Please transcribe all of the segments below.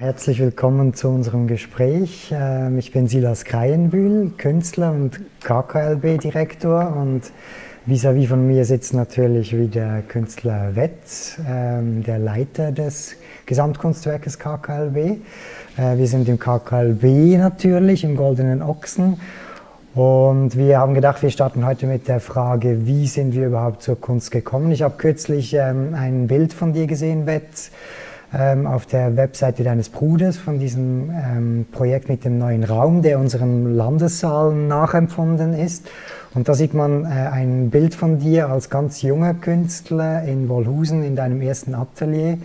Herzlich willkommen zu unserem Gespräch. Ähm, ich bin Silas Kreienbühl, Künstler und KKLB-Direktor und vis-à-vis -vis von mir sitzt natürlich wieder Künstler Wetz, ähm, der Leiter des Gesamtkunstwerkes KKLB. Äh, wir sind im KKLB natürlich, im Goldenen Ochsen. Und wir haben gedacht, wir starten heute mit der Frage, wie sind wir überhaupt zur Kunst gekommen? Ich habe kürzlich ähm, ein Bild von dir gesehen, Wetz ähm, auf der Webseite deines Bruders von diesem ähm, Projekt mit dem neuen Raum, der unserem Landessaal nachempfunden ist. Und da sieht man äh, ein Bild von dir als ganz junger Künstler in Wolhusen in deinem ersten Atelier.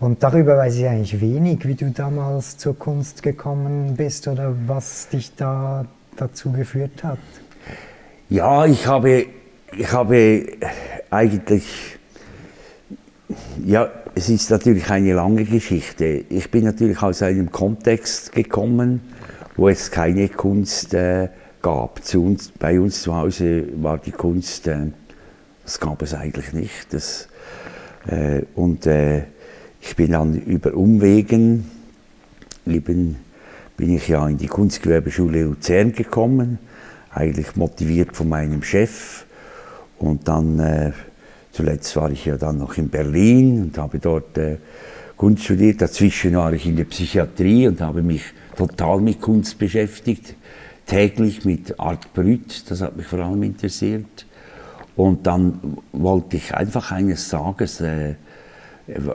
Und darüber weiß ich eigentlich wenig, wie du damals zur Kunst gekommen bist oder was dich da dazu geführt hat. Ja, ich habe, ich habe eigentlich ja, es ist natürlich eine lange Geschichte. Ich bin natürlich aus einem Kontext gekommen, wo es keine Kunst äh, gab. Uns, bei uns zu Hause war die Kunst, äh, das gab es eigentlich nicht. Das, äh, und äh, ich bin dann über Umwegen, eben bin ich ja in die Kunstgewerbeschule Luzern gekommen, eigentlich motiviert von meinem Chef. Und dann äh, Zuletzt war ich ja dann noch in Berlin und habe dort äh, Kunst studiert. Dazwischen war ich in der Psychiatrie und habe mich total mit Kunst beschäftigt. Täglich mit Art Brüt, das hat mich vor allem interessiert. Und dann wollte ich einfach eines Tages, äh,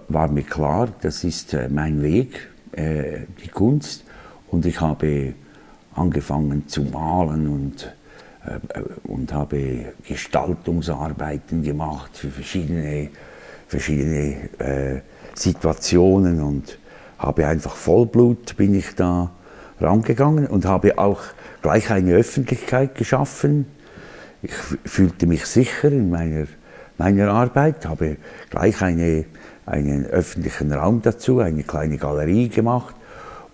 war mir klar, das ist äh, mein Weg, äh, die Kunst. Und ich habe angefangen zu malen und und habe Gestaltungsarbeiten gemacht für verschiedene, verschiedene äh, Situationen und habe einfach Vollblut bin ich da rangegangen und habe auch gleich eine Öffentlichkeit geschaffen. Ich fühlte mich sicher in meiner, meiner Arbeit, habe gleich eine, einen öffentlichen Raum dazu, eine kleine Galerie gemacht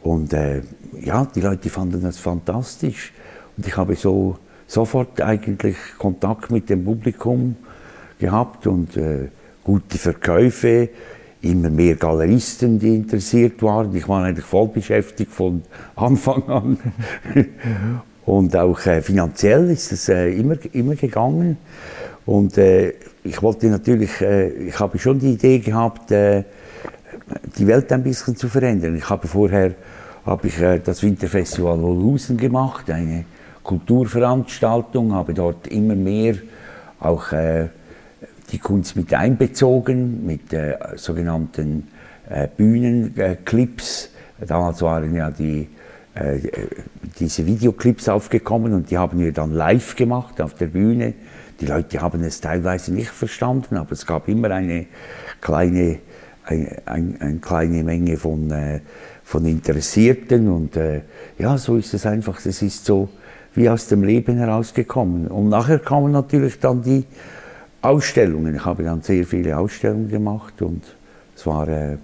und äh, ja, die Leute fanden das fantastisch und ich habe so sofort eigentlich Kontakt mit dem Publikum gehabt und äh, gute Verkäufe, immer mehr Galeristen, die interessiert waren. Ich war eigentlich voll beschäftigt von Anfang an. und auch äh, finanziell ist es äh, immer, immer gegangen. Und äh, ich wollte natürlich, äh, ich habe schon die Idee gehabt, äh, die Welt ein bisschen zu verändern. Ich habe vorher habe ich, das Winterfestival Wolhusen gemacht, eine Kulturveranstaltung, habe dort immer mehr auch äh, die Kunst mit einbezogen, mit äh, sogenannten äh, Bühnenclips. Damals waren ja die, äh, diese Videoclips aufgekommen und die haben wir dann live gemacht auf der Bühne. Die Leute haben es teilweise nicht verstanden, aber es gab immer eine kleine, eine, eine, eine kleine Menge von, äh, von Interessierten und äh, ja, so ist es einfach. Es ist so, wie aus dem Leben herausgekommen. Und nachher kamen natürlich dann die Ausstellungen. Ich habe dann sehr viele Ausstellungen gemacht und es war, äh,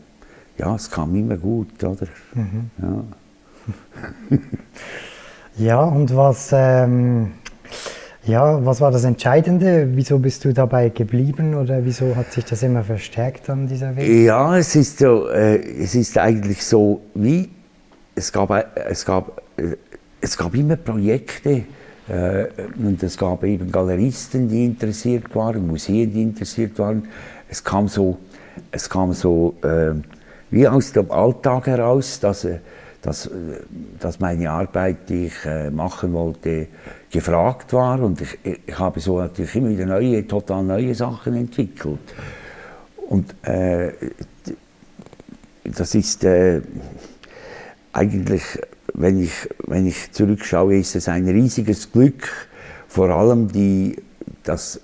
ja, es kam immer gut, oder? Mhm. Ja. ja, und was, ähm, ja, was war das Entscheidende? Wieso bist du dabei geblieben oder wieso hat sich das immer verstärkt an dieser Weg? Ja, es ist so, äh, es ist eigentlich so, wie es gab, äh, es gab äh, es gab immer Projekte äh, und es gab eben Galeristen, die interessiert waren, Museen, die interessiert waren. Es kam so, es kam so äh, wie aus dem Alltag heraus, dass, äh, dass, äh, dass meine Arbeit, die ich äh, machen wollte, gefragt war und ich, ich habe so natürlich immer wieder neue, total neue Sachen entwickelt. Und äh, das ist eigentlich wenn ich, wenn ich zurückschaue, ist es ein riesiges Glück, vor allem die, das,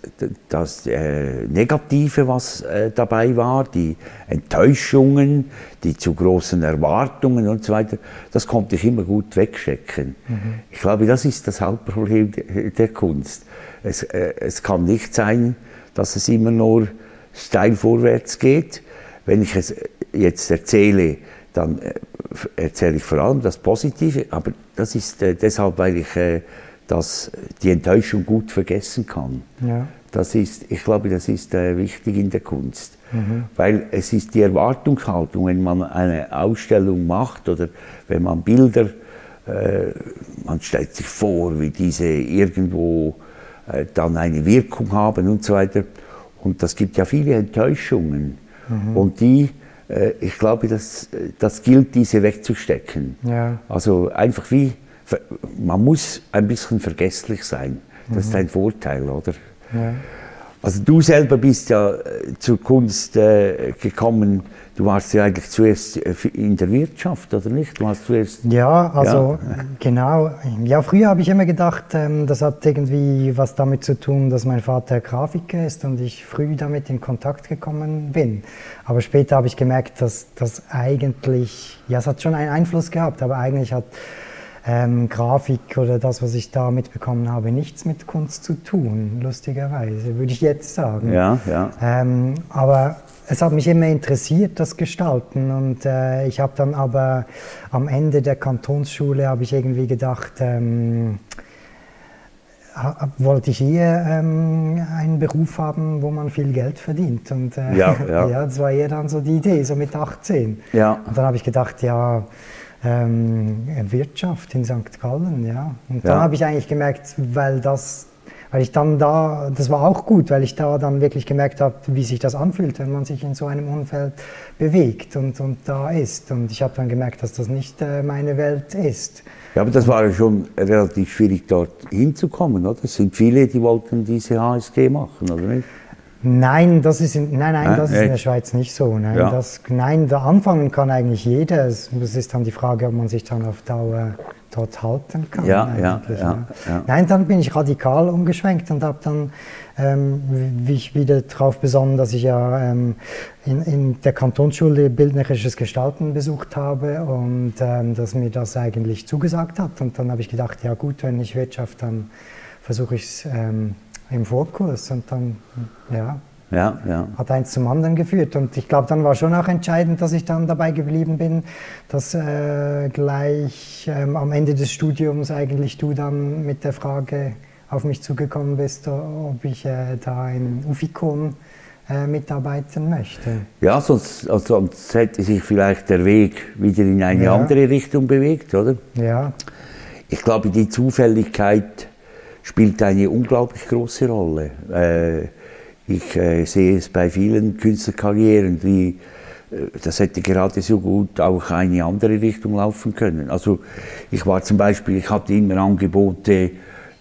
das äh, Negative, was äh, dabei war, die Enttäuschungen, die zu großen Erwartungen und so weiter, das konnte ich immer gut wegstecken. Mhm. Ich glaube, das ist das Hauptproblem der, der Kunst. Es, äh, es kann nicht sein, dass es immer nur steil vorwärts geht. Wenn ich es jetzt erzähle, dann äh, erzähle ich vor allem das Positive, aber das ist äh, deshalb, weil ich äh, dass die Enttäuschung gut vergessen kann. Ja. Das ist, ich glaube, das ist äh, wichtig in der Kunst. Mhm. Weil es ist die Erwartungshaltung, wenn man eine Ausstellung macht oder wenn man Bilder, äh, man stellt sich vor, wie diese irgendwo äh, dann eine Wirkung haben und so weiter. Und das gibt ja viele Enttäuschungen. Mhm. Und die, ich glaube, das, das gilt, diese wegzustecken. Ja. Also einfach wie, man muss ein bisschen vergesslich sein. Das mhm. ist ein Vorteil, oder? Ja. Also du selber bist ja äh, zur Kunst äh, gekommen, du warst ja eigentlich zuerst äh, in der Wirtschaft, oder nicht? Du hast zuerst, ja, also ja. genau. Ja, früher habe ich immer gedacht, ähm, das hat irgendwie was damit zu tun, dass mein Vater Grafiker ist und ich früh damit in Kontakt gekommen bin. Aber später habe ich gemerkt, dass das eigentlich, ja, es hat schon einen Einfluss gehabt, aber eigentlich hat ähm, Grafik oder das, was ich da mitbekommen habe, nichts mit Kunst zu tun, lustigerweise, würde ich jetzt sagen. Ja, ja. Ähm, aber es hat mich immer interessiert, das Gestalten. Und äh, ich habe dann aber am Ende der Kantonsschule habe ich irgendwie gedacht, ähm, wollte ich eher ähm, einen Beruf haben, wo man viel Geld verdient. Und äh, ja, ja. ja, das war eher dann so die Idee, so mit 18. Ja. Und dann habe ich gedacht, ja, ähm, Wirtschaft in St. Gallen, ja. Und dann habe ich eigentlich gemerkt, weil das, weil ich dann da, das war auch gut, weil ich da dann wirklich gemerkt habe, wie sich das anfühlt, wenn man sich in so einem Umfeld bewegt und, und da ist. Und ich habe dann gemerkt, dass das nicht äh, meine Welt ist. Ja, aber das war ja schon relativ schwierig, dort hinzukommen, oder? Es sind viele, die wollten diese HSG machen, oder nicht? Nein, das ist in, nein, nein, das ist in der Schweiz nicht so. Nein, ja. das, nein, da anfangen kann eigentlich jeder. Es, es ist dann die Frage, ob man sich dann auf Dauer dort halten kann. Ja, ja, ja, ja, Nein, dann bin ich radikal umgeschwenkt und habe dann ähm, wie ich wieder darauf besonnen, dass ich ja ähm, in, in, der Kantonsschule bildnerisches Gestalten besucht habe und ähm, dass mir das eigentlich zugesagt hat. Und dann habe ich gedacht, ja gut, wenn ich Wirtschaft, dann versuche ich es ähm, im Vorkurs und dann, ja, ja, ja. hat eins zum anderen geführt. Und ich glaube, dann war schon auch entscheidend, dass ich dann dabei geblieben bin, dass äh, gleich ähm, am Ende des Studiums eigentlich du dann mit der Frage auf mich zugekommen bist, ob ich äh, da in Ufikon äh, mitarbeiten möchte. Ja, sonst, also sonst hätte sich vielleicht der Weg wieder in eine ja. andere Richtung bewegt, oder? Ja. Ich glaube, die Zufälligkeit spielt eine unglaublich große Rolle. Äh, ich äh, sehe es bei vielen Künstlerkarrieren, wie äh, das hätte gerade so gut auch eine andere Richtung laufen können. Also ich war zum Beispiel, ich hatte immer Angebote,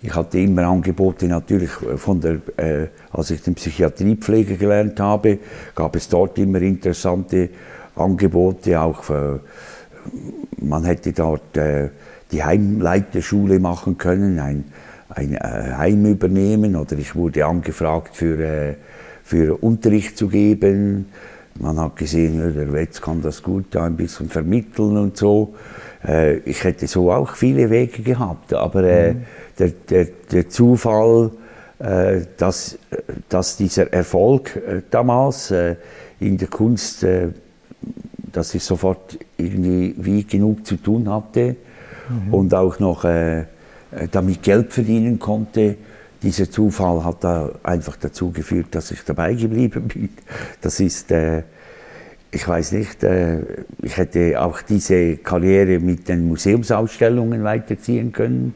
ich hatte immer Angebote natürlich von der, äh, als ich den Psychiatriepflege gelernt habe, gab es dort immer interessante Angebote, auch für, man hätte dort äh, die Heimleiterschule machen können, ein ein äh, Heim übernehmen oder ich wurde angefragt für, äh, für Unterricht zu geben. Man hat gesehen, der Wetz kann das gut da ein bisschen vermitteln und so. Äh, ich hätte so auch viele Wege gehabt, aber mhm. der, der, der Zufall, dass, dass dieser Erfolg damals in der Kunst, dass ich sofort irgendwie wie genug zu tun hatte mhm. und auch noch damit Geld verdienen konnte. Dieser Zufall hat da einfach dazu geführt, dass ich dabei geblieben bin. Das ist, äh, ich weiß nicht, äh, ich hätte auch diese Karriere mit den Museumsausstellungen weiterziehen können.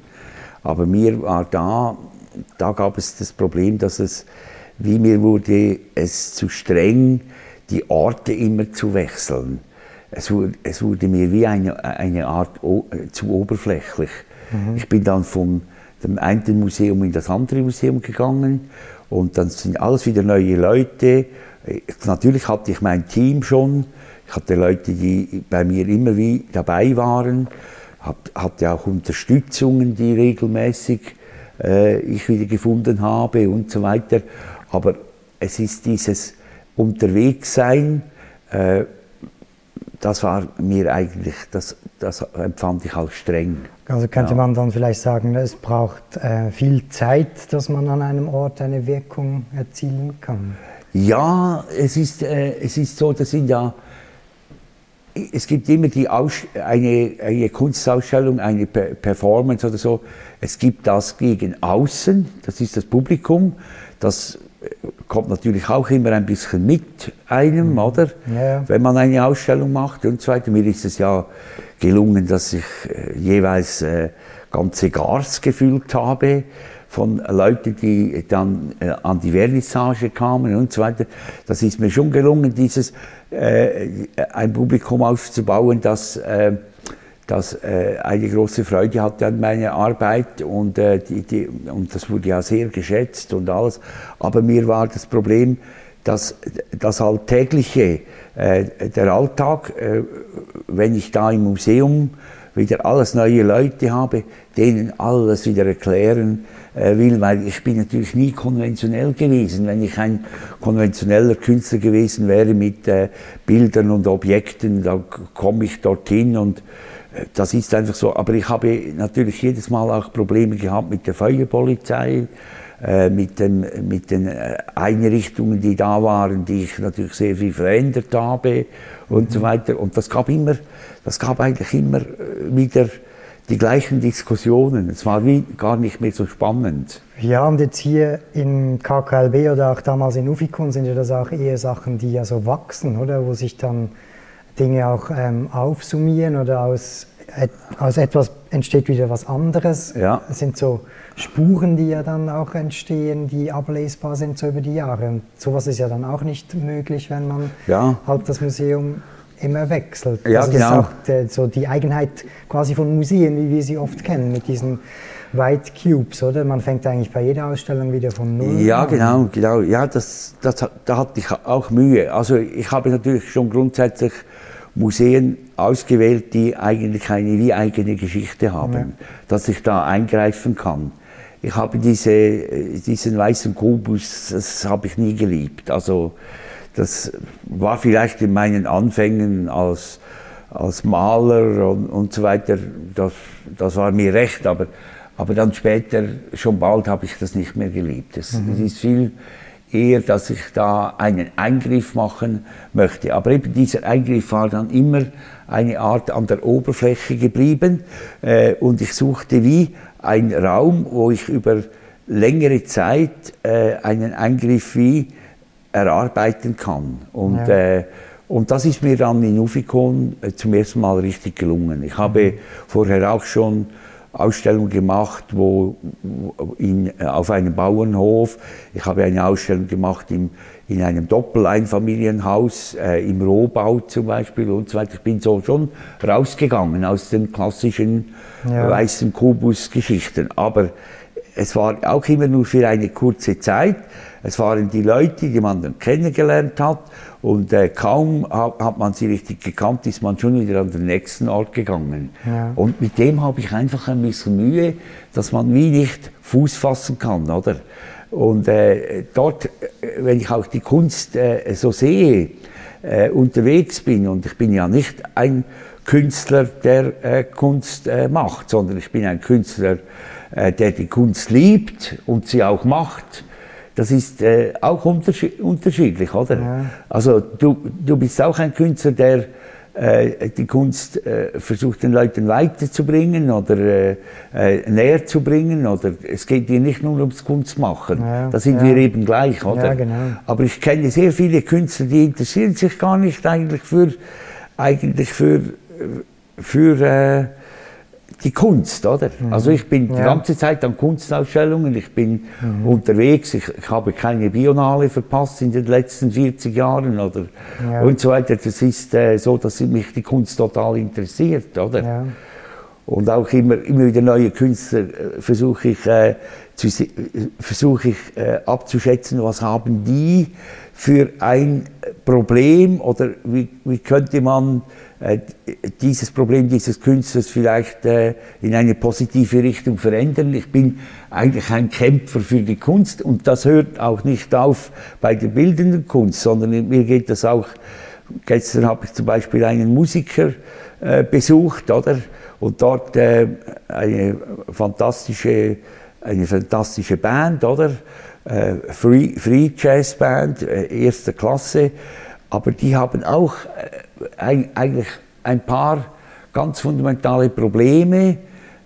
Aber mir war da, da gab es das Problem, dass es, wie mir wurde es zu streng, die Orte immer zu wechseln. Es wurde, es wurde mir wie eine, eine Art äh, zu oberflächlich. Mhm. Ich bin dann von dem einen Museum in das andere Museum gegangen und dann sind alles wieder neue Leute. Natürlich hatte ich mein Team schon. Ich hatte Leute, die bei mir immer wie dabei waren. Hatte auch Unterstützungen, die regelmäßig äh, ich wieder gefunden habe und so weiter. Aber es ist dieses Unterwegssein, äh, das war mir eigentlich, das, das empfand ich als streng. Also könnte ja. man dann vielleicht sagen, es braucht äh, viel Zeit, dass man an einem Ort eine Wirkung erzielen kann? Ja, es ist, äh, es ist so, das sind ja, es gibt immer die Aus eine, eine Kunstausstellung, eine Performance oder so. Es gibt das gegen außen, das ist das Publikum. Das kommt natürlich auch immer ein bisschen mit einem, mhm. oder? Ja. Wenn man eine Ausstellung macht und so weiter. Mir ist es ja gelungen, dass ich äh, jeweils äh, ganze Gars gefüllt habe von Leuten, die dann äh, an die Vernissage kamen und so weiter. Das ist mir schon gelungen, dieses äh, ein Publikum aufzubauen, das, äh, das äh, eine große Freude hatte an meiner Arbeit und, äh, die, die, und das wurde ja sehr geschätzt und alles. Aber mir war das Problem, dass das Alltägliche, äh, der Alltag, wenn ich da im Museum wieder alles neue Leute habe, denen alles wieder erklären, äh, will, weil ich bin natürlich nie konventionell gewesen. Wenn ich ein konventioneller Künstler gewesen wäre mit äh, Bildern und Objekten, da komme ich dorthin und äh, das ist einfach so. Aber ich habe natürlich jedes Mal auch Probleme gehabt mit der Feuerpolizei, äh, mit, dem, mit den äh, Einrichtungen, die da waren, die ich natürlich sehr viel verändert habe und mhm. so weiter. Und das gab immer, das gab eigentlich immer wieder die gleichen Diskussionen. Es war wie gar nicht mehr so spannend. Ja, und jetzt hier in KKLB oder auch damals in Ufikon sind ja das auch eher Sachen, die ja so wachsen, oder? Wo sich dann Dinge auch ähm, aufsummieren oder aus, et, aus etwas entsteht wieder was anderes. Ja. Es sind so Spuren, die ja dann auch entstehen, die ablesbar sind so über die Jahre. Und sowas ist ja dann auch nicht möglich, wenn man ja. halt das Museum immer wechselt. Ja, also genau. Das ist auch der, so die Eigenheit quasi von Museen, wie wir sie oft kennen, mit diesen White Cubes, oder? Man fängt eigentlich bei jeder Ausstellung wieder von Null Ja, an. genau, genau. Ja, das, das, da hatte ich auch Mühe. Also ich habe natürlich schon grundsätzlich Museen ausgewählt, die eigentlich eine wie eigene Geschichte haben, ja. dass ich da eingreifen kann. Ich habe diese, diesen weißen Kubus, das habe ich nie geliebt. Also das war vielleicht in meinen Anfängen als, als Maler und, und so weiter, das, das war mir recht, aber, aber dann später, schon bald habe ich das nicht mehr geliebt. Es, mhm. es ist viel eher, dass ich da einen Eingriff machen möchte. Aber eben dieser Eingriff war dann immer eine Art an der Oberfläche geblieben äh, und ich suchte wie einen Raum, wo ich über längere Zeit äh, einen Eingriff wie erarbeiten kann. Und, ja. äh, und das ist mir dann in Ufikon äh, zum ersten Mal richtig gelungen. Ich habe mhm. vorher auch schon Ausstellungen gemacht, wo in, äh, auf einem Bauernhof. Ich habe eine Ausstellung gemacht im, in einem Doppeleinfamilienhaus äh, im Rohbau zum Beispiel und so weiter. Ich bin so schon rausgegangen aus den klassischen ja. weißen Kubus-Geschichten. Aber es war auch immer nur für eine kurze Zeit. Es waren die Leute, die man dann kennengelernt hat und äh, kaum hat, hat, man sie richtig gekannt, ist man schon wieder an den nächsten Ort gegangen. Ja. Und mit dem habe ich einfach ein bisschen Mühe, dass man wie nicht Fuß fassen kann, oder? Und äh, dort, äh, wenn ich auch die Kunst äh, so sehe, äh, unterwegs bin, und ich bin ja nicht ein Künstler, der äh, Kunst macht, sondern ich bin ein Künstler, der die Kunst liebt und sie auch macht das ist äh, auch unterschiedlich, oder? Ja. Also du, du bist auch ein Künstler, der äh, die Kunst äh, versucht den Leuten weiterzubringen oder äh, äh, näher zu bringen. Oder es geht dir nicht nur ums Kunstmachen. Ja, da sind ja. wir eben gleich, oder? Ja, genau. Aber ich kenne sehr viele Künstler, die interessieren sich gar nicht eigentlich für eigentlich für für die Kunst, oder? Mhm. Also ich bin ja. die ganze Zeit an Kunstausstellungen, ich bin mhm. unterwegs, ich, ich, habe keine Biennale verpasst in den letzten 40 Jahren oder ja. und so weiter. Das ist äh, so, dass mich die Kunst total interessiert, oder? Ja. Und auch immer, immer wieder neue Künstler äh, versuche ich, äh, zu, versuche ich äh, abzuschätzen, was haben die für ein Problem oder wie, wie könnte man äh, dieses Problem dieses Künstlers vielleicht äh, in eine positive Richtung verändern. Ich bin eigentlich ein Kämpfer für die Kunst und das hört auch nicht auf bei der bildenden Kunst, sondern mir geht das auch, gestern habe ich zum Beispiel einen Musiker äh, besucht, oder? Und dort äh, eine fantastische, eine fantastische Band, oder? Äh, Free, Free Jazz Band, äh, erster Klasse, aber die haben auch eigentlich ein paar ganz fundamentale Probleme,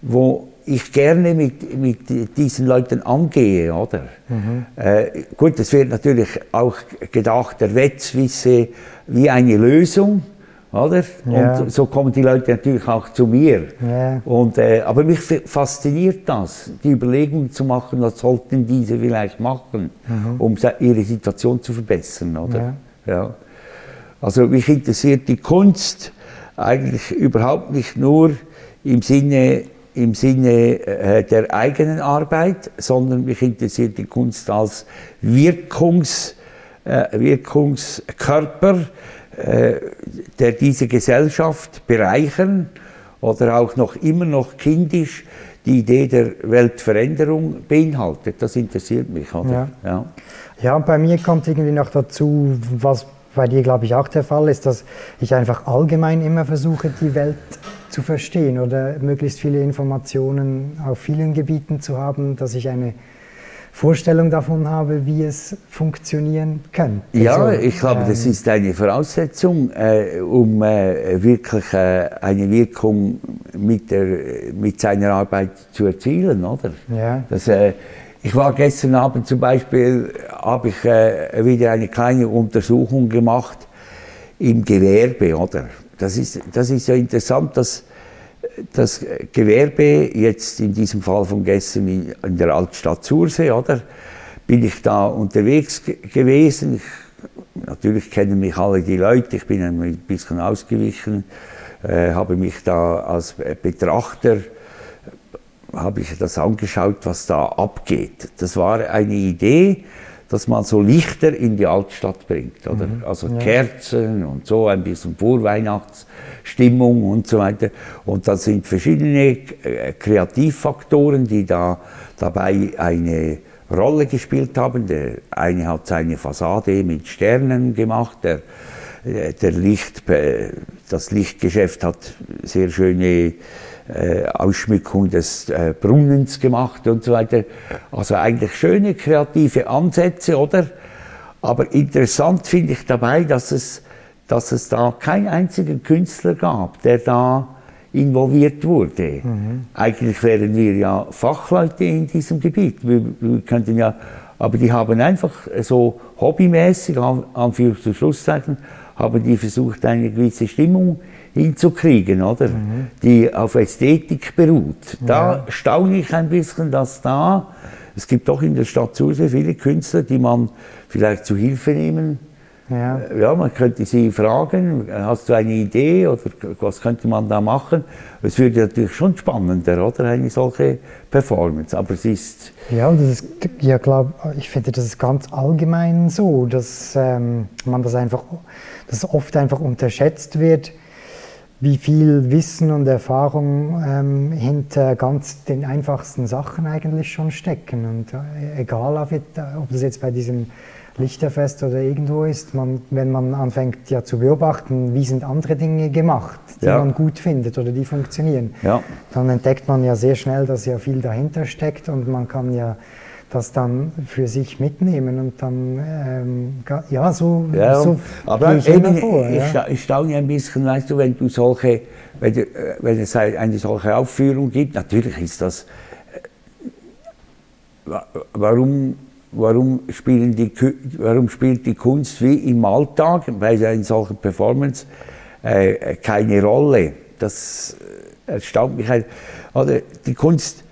wo ich gerne mit, mit diesen Leuten angehe, oder? Mhm. Äh, gut, es wird natürlich auch gedacht, der Wetz wisse wie eine Lösung, oder? Ja. Und so kommen die Leute natürlich auch zu mir. Ja. Und, äh, aber mich fasziniert das, die Überlegung zu machen, was sollten diese vielleicht machen, mhm. um ihre Situation zu verbessern, oder? Ja. ja. Also mich interessiert die Kunst eigentlich überhaupt nicht nur im Sinne, im Sinne äh, der eigenen Arbeit, sondern mich interessiert die Kunst als Wirkungs, äh, Wirkungskörper, äh, der diese Gesellschaft bereichern oder auch noch immer noch kindisch die Idee der Weltveränderung beinhaltet. Das interessiert mich. Oder? Ja. Ja. ja, bei mir kommt irgendwie noch dazu, was bei dir, glaube ich, auch der Fall ist, dass ich einfach allgemein immer versuche, die Welt zu verstehen oder möglichst viele Informationen auf vielen Gebieten zu haben, dass ich eine Vorstellung davon habe, wie es funktionieren könnte. Ja, ich glaube, ähm, das ist eine Voraussetzung, äh, um äh, wirklich äh, eine Wirkung mit, der, mit seiner Arbeit zu erzielen, oder? Ja. Das, äh, ich war gestern Abend zum Beispiel, habe ich äh, wieder eine kleine Untersuchung gemacht im Gewerbe, oder? Das ist, das ist ja interessant, dass das Gewerbe, jetzt in diesem Fall von gestern in, in der Altstadt Sursee, oder, bin ich da unterwegs gewesen. Ich, natürlich kennen mich alle die Leute, ich bin ein bisschen ausgewichen, äh, habe mich da als Betrachter habe ich das angeschaut, was da abgeht. Das war eine Idee, dass man so Lichter in die Altstadt bringt, oder? Mhm. Also ja. Kerzen und so, ein bisschen Vorweihnachtsstimmung und so weiter. Und da sind verschiedene äh, Kreativfaktoren, die da dabei eine Rolle gespielt haben. Der eine hat seine Fassade mit Sternen gemacht, der, äh, der Licht, äh, das Lichtgeschäft hat sehr schöne äh, Ausschmückung des äh, Brunnens gemacht und so weiter. Also eigentlich schöne kreative Ansätze, oder? Aber interessant finde ich dabei, dass es, dass es da keinen einzigen Künstler gab, der da involviert wurde. Mhm. Eigentlich wären wir ja Fachleute in diesem Gebiet. Wir, wir könnten ja, aber die haben einfach so hobbymäßig, Anführungs- und Schlusszeichen, haben die versucht, eine gewisse Stimmung hinzukriegen, oder? Mhm. Die auf Ästhetik beruht. Da ja. staune ich ein bisschen, dass da, es gibt doch in der Stadt so viele Künstler, die man vielleicht zu Hilfe nehmen. Ja. ja, man könnte sie fragen, hast du eine Idee oder was könnte man da machen? Es würde natürlich schon spannender, oder? Eine solche Performance. Aber es ist. Ja, und das ist, ja, glaub, ich finde, das ist ganz allgemein so, dass ähm, man das einfach, dass oft einfach unterschätzt wird, wie viel Wissen und Erfahrung ähm, hinter ganz den einfachsten Sachen eigentlich schon stecken. Und äh, egal, ob das jetzt bei diesem Lichterfest oder irgendwo ist, man, wenn man anfängt ja zu beobachten, wie sind andere Dinge gemacht, die ja. man gut findet oder die funktionieren, ja. dann entdeckt man ja sehr schnell, dass ja viel dahinter steckt und man kann ja das dann für sich mitnehmen und dann, ähm, ja, so, ja, so aber ich eben, vor. Ich, ja. ich staune ein bisschen, weißt du, wenn du solche, wenn, du, äh, wenn es eine solche Aufführung gibt, natürlich ist das, äh, warum, warum, spielen die, warum spielt die Kunst wie im Alltag bei einer solchen Performance äh, keine Rolle? Das äh, erstaunt mich halt. Oder die Kunst,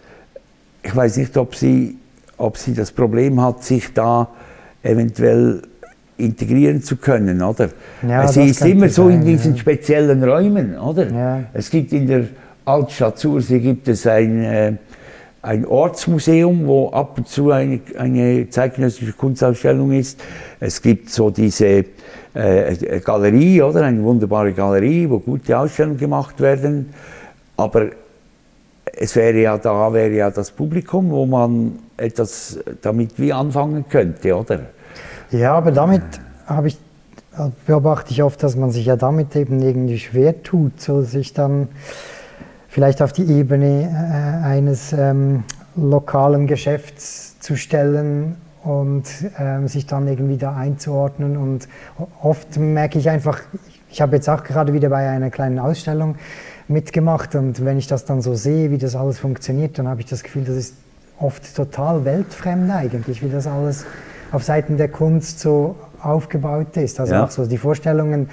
ich weiß nicht, ob sie ob sie das Problem hat, sich da eventuell integrieren zu können, oder? Ja, sie ist immer so sein, in diesen ja. speziellen Räumen, oder? Ja. Es gibt in der Altstadt Sursee gibt es ein, äh, ein Ortsmuseum, wo ab und zu eine, eine zeitgenössische Kunstausstellung ist. Es gibt so diese äh, Galerie, oder? Eine wunderbare Galerie, wo gute Ausstellungen gemacht werden. Aber es wäre ja da, wäre ja das Publikum, wo man etwas damit wie anfangen könnte, oder? Ja, aber damit habe ich, beobachte ich oft, dass man sich ja damit eben irgendwie schwer tut, so sich dann vielleicht auf die Ebene äh, eines ähm, lokalen Geschäfts zu stellen und ähm, sich dann irgendwie da einzuordnen. Und oft merke ich einfach, ich habe jetzt auch gerade wieder bei einer kleinen Ausstellung mitgemacht und wenn ich das dann so sehe, wie das alles funktioniert, dann habe ich das Gefühl, das ist oft total weltfremd eigentlich, wie das alles auf Seiten der Kunst so aufgebaut ist. Also ja. auch so die Vorstellungen,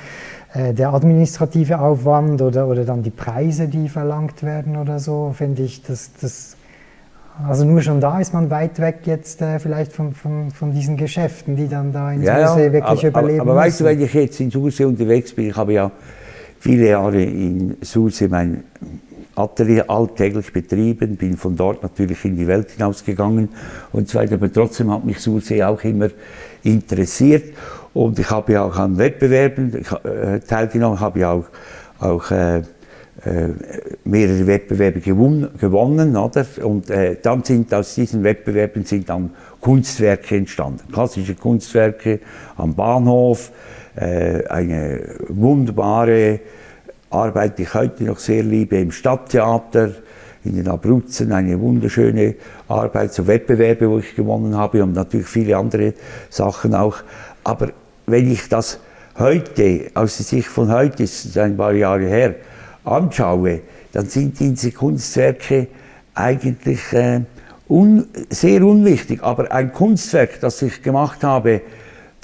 äh, der administrative Aufwand oder, oder dann die Preise, die verlangt werden oder so, finde ich, das, das also nur schon da ist man weit weg jetzt äh, vielleicht von, von, von, diesen Geschäften, die dann da in ja, Sursee wirklich aber, überleben Aber, aber weißt du, wenn ich jetzt in Sursee unterwegs bin, ich habe ja viele Jahre in Sursee mein Atelier alltäglich betrieben, bin von dort natürlich in die Welt hinausgegangen und so weiter, aber trotzdem hat mich Sursee auch immer interessiert und ich habe ja auch an Wettbewerben äh, teilgenommen, habe ja auch, auch äh, äh, mehrere Wettbewerbe gewonnen, gewonnen oder? Und äh, dann sind aus diesen Wettbewerben sind dann Kunstwerke entstanden. Klassische Kunstwerke am Bahnhof, eine wunderbare Arbeit, die ich heute noch sehr liebe, im Stadttheater, in den Abruzzen, eine wunderschöne Arbeit, so Wettbewerbe, wo ich gewonnen habe und natürlich viele andere Sachen auch. Aber wenn ich das heute, aus der Sicht von heute, ist ein paar Jahre her, anschaue, dann sind diese Kunstwerke eigentlich äh, un, sehr unwichtig. Aber ein Kunstwerk, das ich gemacht habe,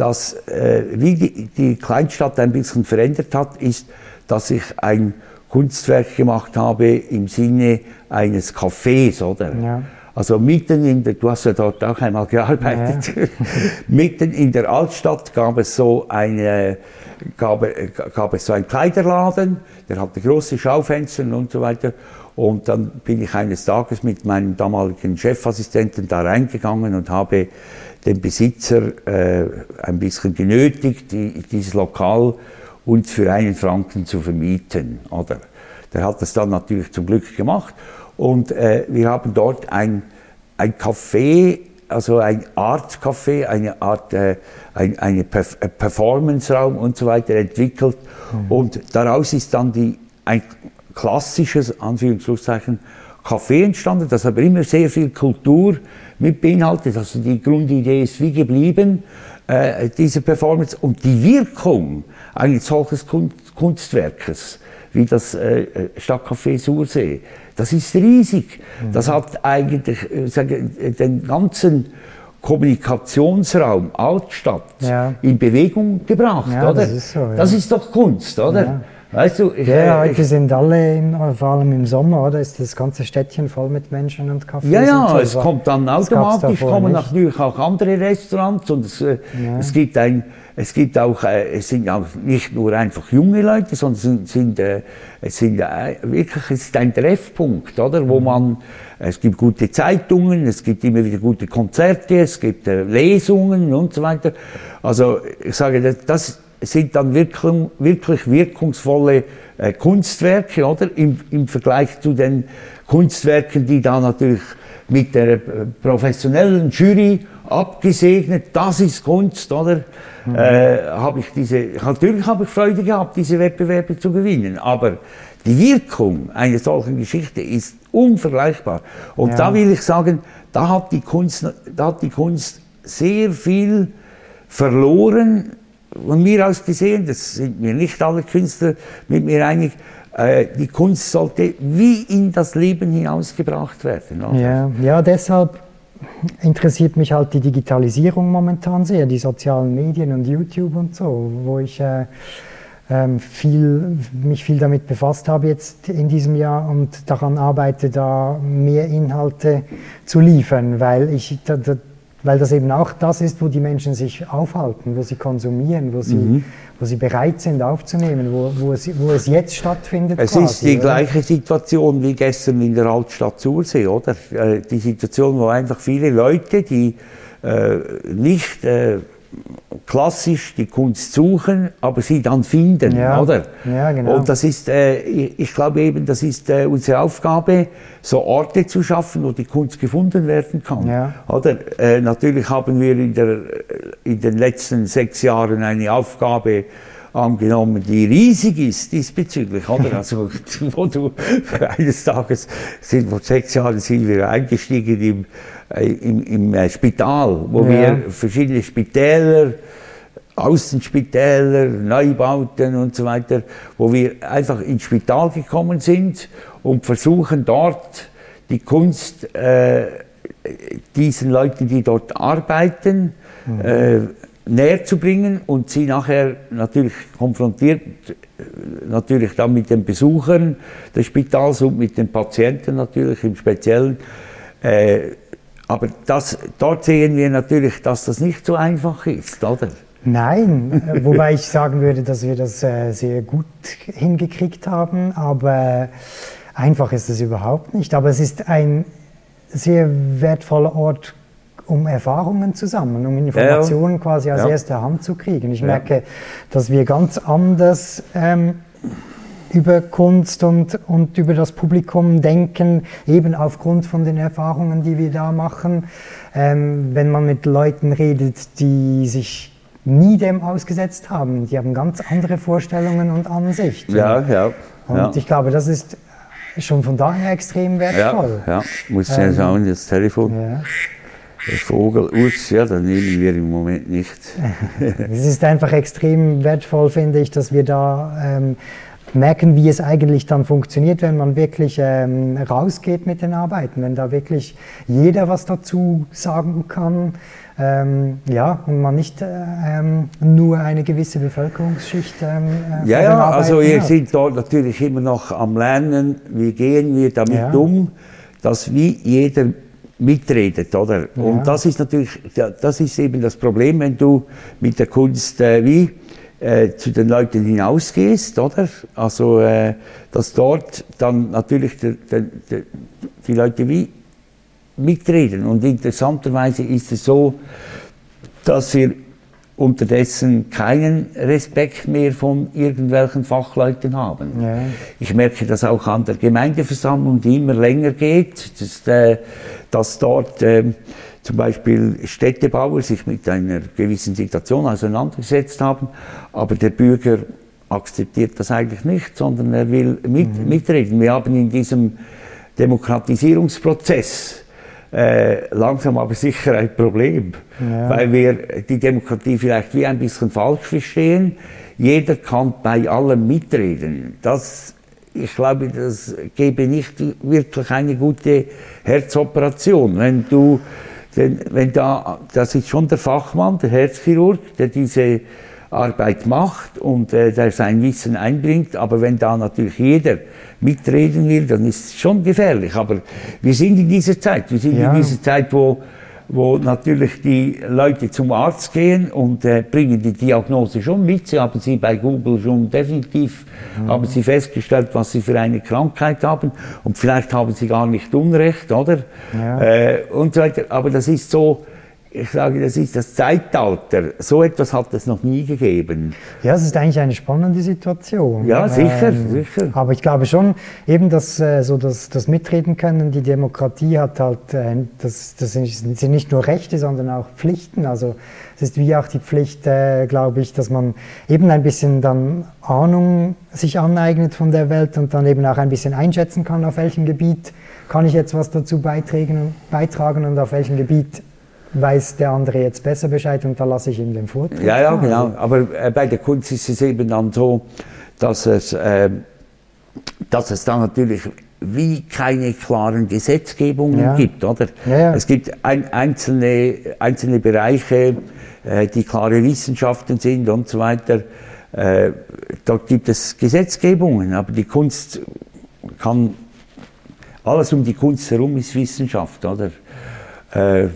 das äh, wie die, die Kleinstadt ein bisschen verändert hat, ist, dass ich ein Kunstwerk gemacht habe im Sinne eines Cafés, oder? Ja. Also mitten in der, du hast ja dort auch einmal gearbeitet, ja. mitten in der Altstadt gab es so eine, gab, gab es so einen Kleiderladen, der hatte große Schaufenster und so weiter. Und dann bin ich eines Tages mit meinem damaligen Chefassistenten da reingegangen und habe den Besitzer äh, ein bisschen genötigt, die, dieses Lokal uns für einen Franken zu vermieten. Oder? Der hat das dann natürlich zum Glück gemacht. Und äh, wir haben dort ein, ein Café, also ein Art Café, eine Art, äh, ein eine Perf äh, Performance-Raum und so weiter entwickelt. Mhm. Und daraus ist dann die, ein klassisches, Anführungszeichen, Café entstanden, das aber immer sehr viel Kultur mit beinhaltet. Also die Grundidee ist wie geblieben, äh, diese Performance. Und die Wirkung eines solches Kunstwerkes, wie das äh, äh, Stadtcafé Sursee, das ist riesig. Das hat eigentlich äh, sage, den ganzen Kommunikationsraum Altstadt ja. in Bewegung gebracht, ja, oder? Das ist, so, ja. das ist doch Kunst, oder? Weißt du, ich, ja, heute sind alle, im, vor allem im Sommer, oder? Ist das ganze Städtchen voll mit Menschen und Kaffee. Ja, ja, so. es kommt dann automatisch, kommen nicht. natürlich auch andere Restaurants und es, ja. es gibt ein, es gibt auch, äh, es sind auch nicht nur einfach junge Leute, sondern sind, sind, äh, es sind äh, wirklich, es ist ein Treffpunkt, oder? Wo mhm. man, es gibt gute Zeitungen, es gibt immer wieder gute Konzerte, es gibt Lesungen und so weiter. Also, ich sage, das, sind dann wirklich, wirklich wirkungsvolle äh, Kunstwerke, oder? Im, Im Vergleich zu den Kunstwerken, die da natürlich mit der äh, professionellen Jury abgesegnet, das ist Kunst, oder? Mhm. Äh, habe ich diese, natürlich habe ich Freude gehabt, diese Wettbewerbe zu gewinnen, aber die Wirkung einer solchen Geschichte ist unvergleichbar. Und ja. da will ich sagen, da hat die Kunst, da hat die Kunst sehr viel verloren von mir aus gesehen, das sind mir nicht alle Künstler mit mir einig, äh, die Kunst sollte wie in das Leben hinausgebracht werden. Ja, ja, deshalb interessiert mich halt die Digitalisierung momentan sehr, die sozialen Medien und YouTube und so, wo ich äh, ähm, viel, mich viel damit befasst habe jetzt in diesem Jahr und daran arbeite, da mehr Inhalte zu liefern, weil ich da, da, weil das eben auch das ist, wo die Menschen sich aufhalten, wo sie konsumieren, wo sie, mhm. wo sie bereit sind aufzunehmen, wo, wo, es, wo es jetzt stattfindet. Es quasi, ist die oder? gleiche Situation wie gestern in der Altstadt Sursee, oder? Äh, die Situation, wo einfach viele Leute, die äh, nicht äh, klassisch die Kunst suchen, aber sie dann finden, ja. oder? Ja, genau. Und das ist, äh, ich glaube eben, das ist äh, unsere Aufgabe, so Orte zu schaffen, wo die Kunst gefunden werden kann. Ja. Oder? Äh, natürlich haben wir in, der, in den letzten sechs Jahren eine Aufgabe angenommen, die riesig ist diesbezüglich, oder? Also, wo du eines Tages sind, vor sechs Jahren sind wir eingestiegen im, äh, im, im äh, Spital, wo ja. wir verschiedene Spitäler Außenspitäler, Neubauten und so weiter, wo wir einfach ins Spital gekommen sind und versuchen dort die Kunst äh, diesen Leuten, die dort arbeiten, mhm. äh, näher zu bringen und sie nachher natürlich konfrontiert, natürlich dann mit den Besuchern des Spitals und mit den Patienten natürlich im Speziellen. Äh, aber das, dort sehen wir natürlich, dass das nicht so einfach ist, oder? Nein, äh, wobei ich sagen würde, dass wir das äh, sehr gut hingekriegt haben, aber einfach ist es überhaupt nicht. Aber es ist ein sehr wertvoller Ort, um Erfahrungen zu sammeln, um Informationen ja. quasi aus erster Hand zu kriegen. Ich merke, dass wir ganz anders ähm, über Kunst und, und über das Publikum denken, eben aufgrund von den Erfahrungen, die wir da machen. Ähm, wenn man mit Leuten redet, die sich nie dem ausgesetzt haben. Die haben ganz andere Vorstellungen und Ansichten. Ja, ja. Und ja. ich glaube, das ist schon von daher extrem wertvoll. Ja, ja. muss ich ähm, sagen, das Telefon. Ja. Der Vogel aus, ja, das nehmen wir im Moment nicht. es ist einfach extrem wertvoll, finde ich, dass wir da ähm, merken, wie es eigentlich dann funktioniert, wenn man wirklich ähm, rausgeht mit den Arbeiten, wenn da wirklich jeder was dazu sagen kann. Ähm, ja, und man nicht äh, ähm, nur eine gewisse Bevölkerungsschicht. Ähm, äh, ja, ja, also wir sind dort natürlich immer noch am Lernen, wie gehen wir damit ja. um, dass wie jeder mitredet, oder? Ja. Und das ist natürlich, das ist eben das Problem, wenn du mit der Kunst äh, wie äh, zu den Leuten hinausgehst, oder? Also, äh, dass dort dann natürlich die, die, die Leute wie mitreden. Und interessanterweise ist es so, dass wir unterdessen keinen Respekt mehr von irgendwelchen Fachleuten haben. Ja. Ich merke das auch an der Gemeindeversammlung, die immer länger geht, dass, äh, dass dort äh, zum Beispiel Städtebauer sich mit einer gewissen Situation auseinandergesetzt haben, aber der Bürger akzeptiert das eigentlich nicht, sondern er will mit, mhm. mitreden. Wir haben in diesem Demokratisierungsprozess äh, langsam aber sicher ein Problem, ja. weil wir die Demokratie vielleicht wie ein bisschen falsch verstehen. Jeder kann bei allem mitreden. Das, ich glaube, das gäbe nicht wirklich eine gute Herzoperation. Wenn du, denn, wenn da, das ist schon der Fachmann, der Herzchirurg, der diese Arbeit macht und äh, der sein Wissen einbringt, aber wenn da natürlich jeder mitreden will, dann ist es schon gefährlich. Aber wir sind in dieser Zeit, wir sind ja. in dieser Zeit, wo, wo natürlich die Leute zum Arzt gehen und äh, bringen die Diagnose schon mit. Sie haben sie bei Google schon definitiv, mhm. haben sie festgestellt, was sie für eine Krankheit haben und vielleicht haben sie gar nicht Unrecht, oder? Ja. Äh, und so weiter. Aber das ist so, ich sage, das ist das Zeitalter. So etwas hat es noch nie gegeben. Ja, es ist eigentlich eine spannende Situation. Ja, sicher, ähm, sicher. Aber ich glaube schon, eben dass äh, so das, das Mitreden können, die Demokratie hat halt, äh, das, das sind nicht nur Rechte, sondern auch Pflichten. Also es ist wie auch die Pflicht, äh, glaube ich, dass man eben ein bisschen dann Ahnung sich aneignet von der Welt und dann eben auch ein bisschen einschätzen kann, auf welchem Gebiet kann ich jetzt was dazu beitragen, beitragen und auf welchem Gebiet weiß der andere jetzt besser Bescheid und da lasse ich ihm den Vortritt. Ja, ja, genau. Aber äh, bei der Kunst ist es eben dann so, dass es, äh, dass es dann natürlich wie keine klaren Gesetzgebungen ja. gibt, oder? Ja, ja. Es gibt ein, einzelne, einzelne Bereiche, äh, die klare Wissenschaften sind und so weiter. Äh, dort gibt es Gesetzgebungen, aber die Kunst kann, alles um die Kunst herum ist Wissenschaft, oder? Äh,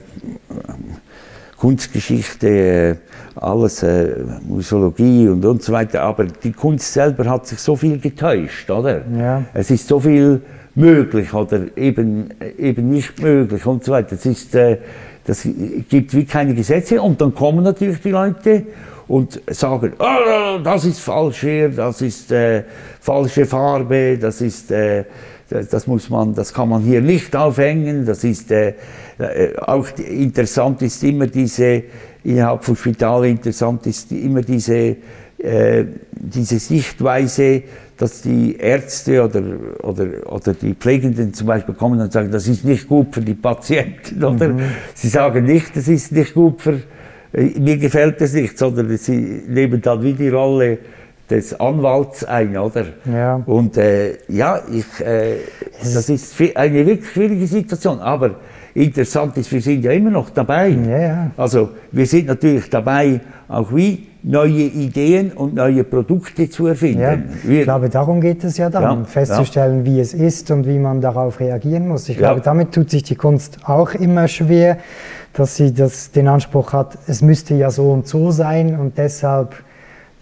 Kunstgeschichte, äh, alles äh, Museologie und, und so weiter. Aber die Kunst selber hat sich so viel getäuscht, oder? Ja. Es ist so viel möglich oder eben, eben nicht möglich und so weiter. Es ist, äh, das gibt wie keine Gesetze und dann kommen natürlich die Leute und sagen, oh, das ist falsch hier, das ist äh, falsche Farbe, das ist, äh, das muss man, das kann man hier nicht aufhängen, das ist äh, äh, auch interessant ist immer diese, innerhalb von Spital interessant ist immer diese, äh, diese Sichtweise, dass die Ärzte oder, oder, oder die Pflegenden zum Beispiel kommen und sagen, das ist nicht gut für die Patienten, oder? Mhm. Sie sagen nicht, das ist nicht gut für, äh, mir gefällt das nicht, sondern sie nehmen dann wie die Rolle des Anwalts ein, oder? Ja. Und äh, ja, ich, äh, das ist eine wirklich schwierige Situation, aber interessant ist, wir sind ja immer noch dabei. Ja, ja. Also wir sind natürlich dabei, auch wie neue Ideen und neue Produkte zu erfinden. Ja, wir, ich glaube, darum geht es ja dann, Ja, festzustellen, wie es ist und wie man darauf reagieren muss. Ich Ja. glaube, damit tut sich die Kunst auch immer schwer, dass sie das, den Anspruch hat, es müsste ja so und so sein und deshalb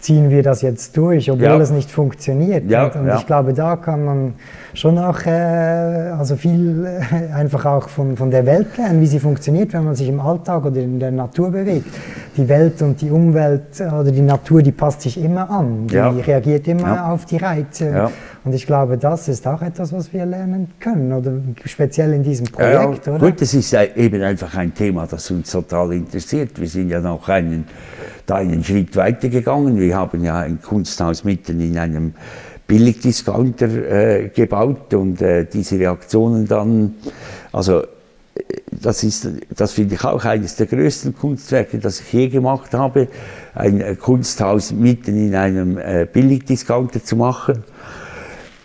ziehen wir das jetzt durch, obwohl Ja. es nicht funktioniert. Ja, und und ja. ich glaube, da kann man schon auch äh, also viel äh, einfach auch von, von der Welt lernen, wie sie funktioniert, wenn man sich im Alltag oder in der Natur bewegt. Die Welt und die Umwelt oder die Natur, die passt sich immer an, die reagiert immer auf die Reize. Ja. Und ich glaube, das ist auch etwas, was wir lernen können, oder speziell in diesem Projekt, oder? Gut, das ist äh, eben einfach ein Thema, das uns total interessiert. Wir sind ja noch einen, da einen Schritt weiter gegangen. Wir haben ja ein Kunsthaus mitten in einem Billigdiscounter äh, gebaut und äh, diese Reaktionen dann, also äh, das ist, das finde ich auch eines der größten Kunstwerke, das ich je gemacht habe, ein äh, Kunsthaus mitten in einem äh, Billigdiscounter zu machen.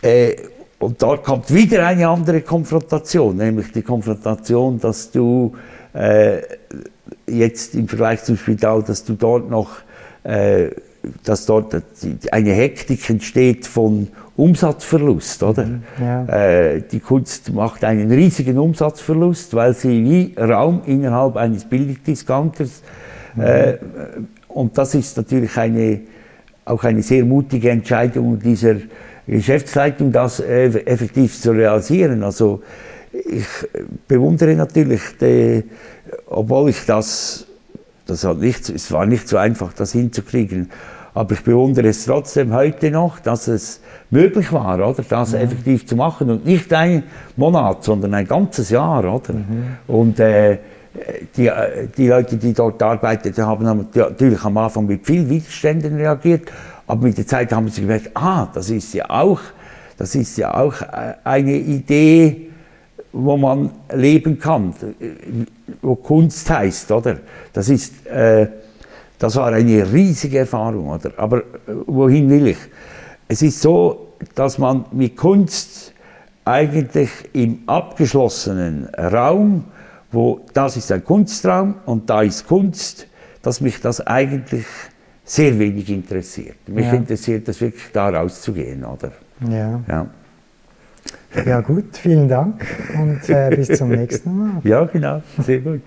Äh, und dort kommt wieder eine andere Konfrontation, nämlich die Konfrontation, dass du äh, jetzt im Vergleich zum Spital, dass du dort noch, äh, dass dort eine Hektik entsteht von Umsatzverlust, oder? Ja. Äh, die Kunst macht einen riesigen Umsatzverlust, weil sie wie Raum innerhalb eines Billigdiscounters äh, und das ist natürlich eine, auch eine sehr mutige Entscheidung dieser Geschäftsleitung, das effektiv zu realisieren. Also ich bewundere natürlich, die, obwohl ich das, das hat nicht, es war nicht so einfach, das hinzukriegen, aber ich bewundere es trotzdem heute noch, dass es möglich war, oder, das effektiv zu machen. Und nicht ein Monat, sondern ein ganzes Jahr, oder? Und äh, die, äh, die Leute, die dort arbeiteten, haben haben natürlich am Anfang mit viel Widerständen reagiert, aber mit der Zeit haben sie gemerkt, ah, das ist ja auch, das ist ja auch äh, eine Idee, wo man leben kann, wo Kunst heißt, oder? Das ist, äh, das war eine riesige Erfahrung, oder? Aber äh, wohin will ich? Es ist so, dass man mit Kunst eigentlich im abgeschlossenen Raum, wo das ist ein Kunstraum und da ist Kunst, dass mich das eigentlich sehr wenig interessiert. Mich Ja. interessiert es wirklich da rauszugehen, oder? Ja. Ja, ja, gut, vielen Dank und äh, bis zum nächsten Mal. ja genau, sehr gut.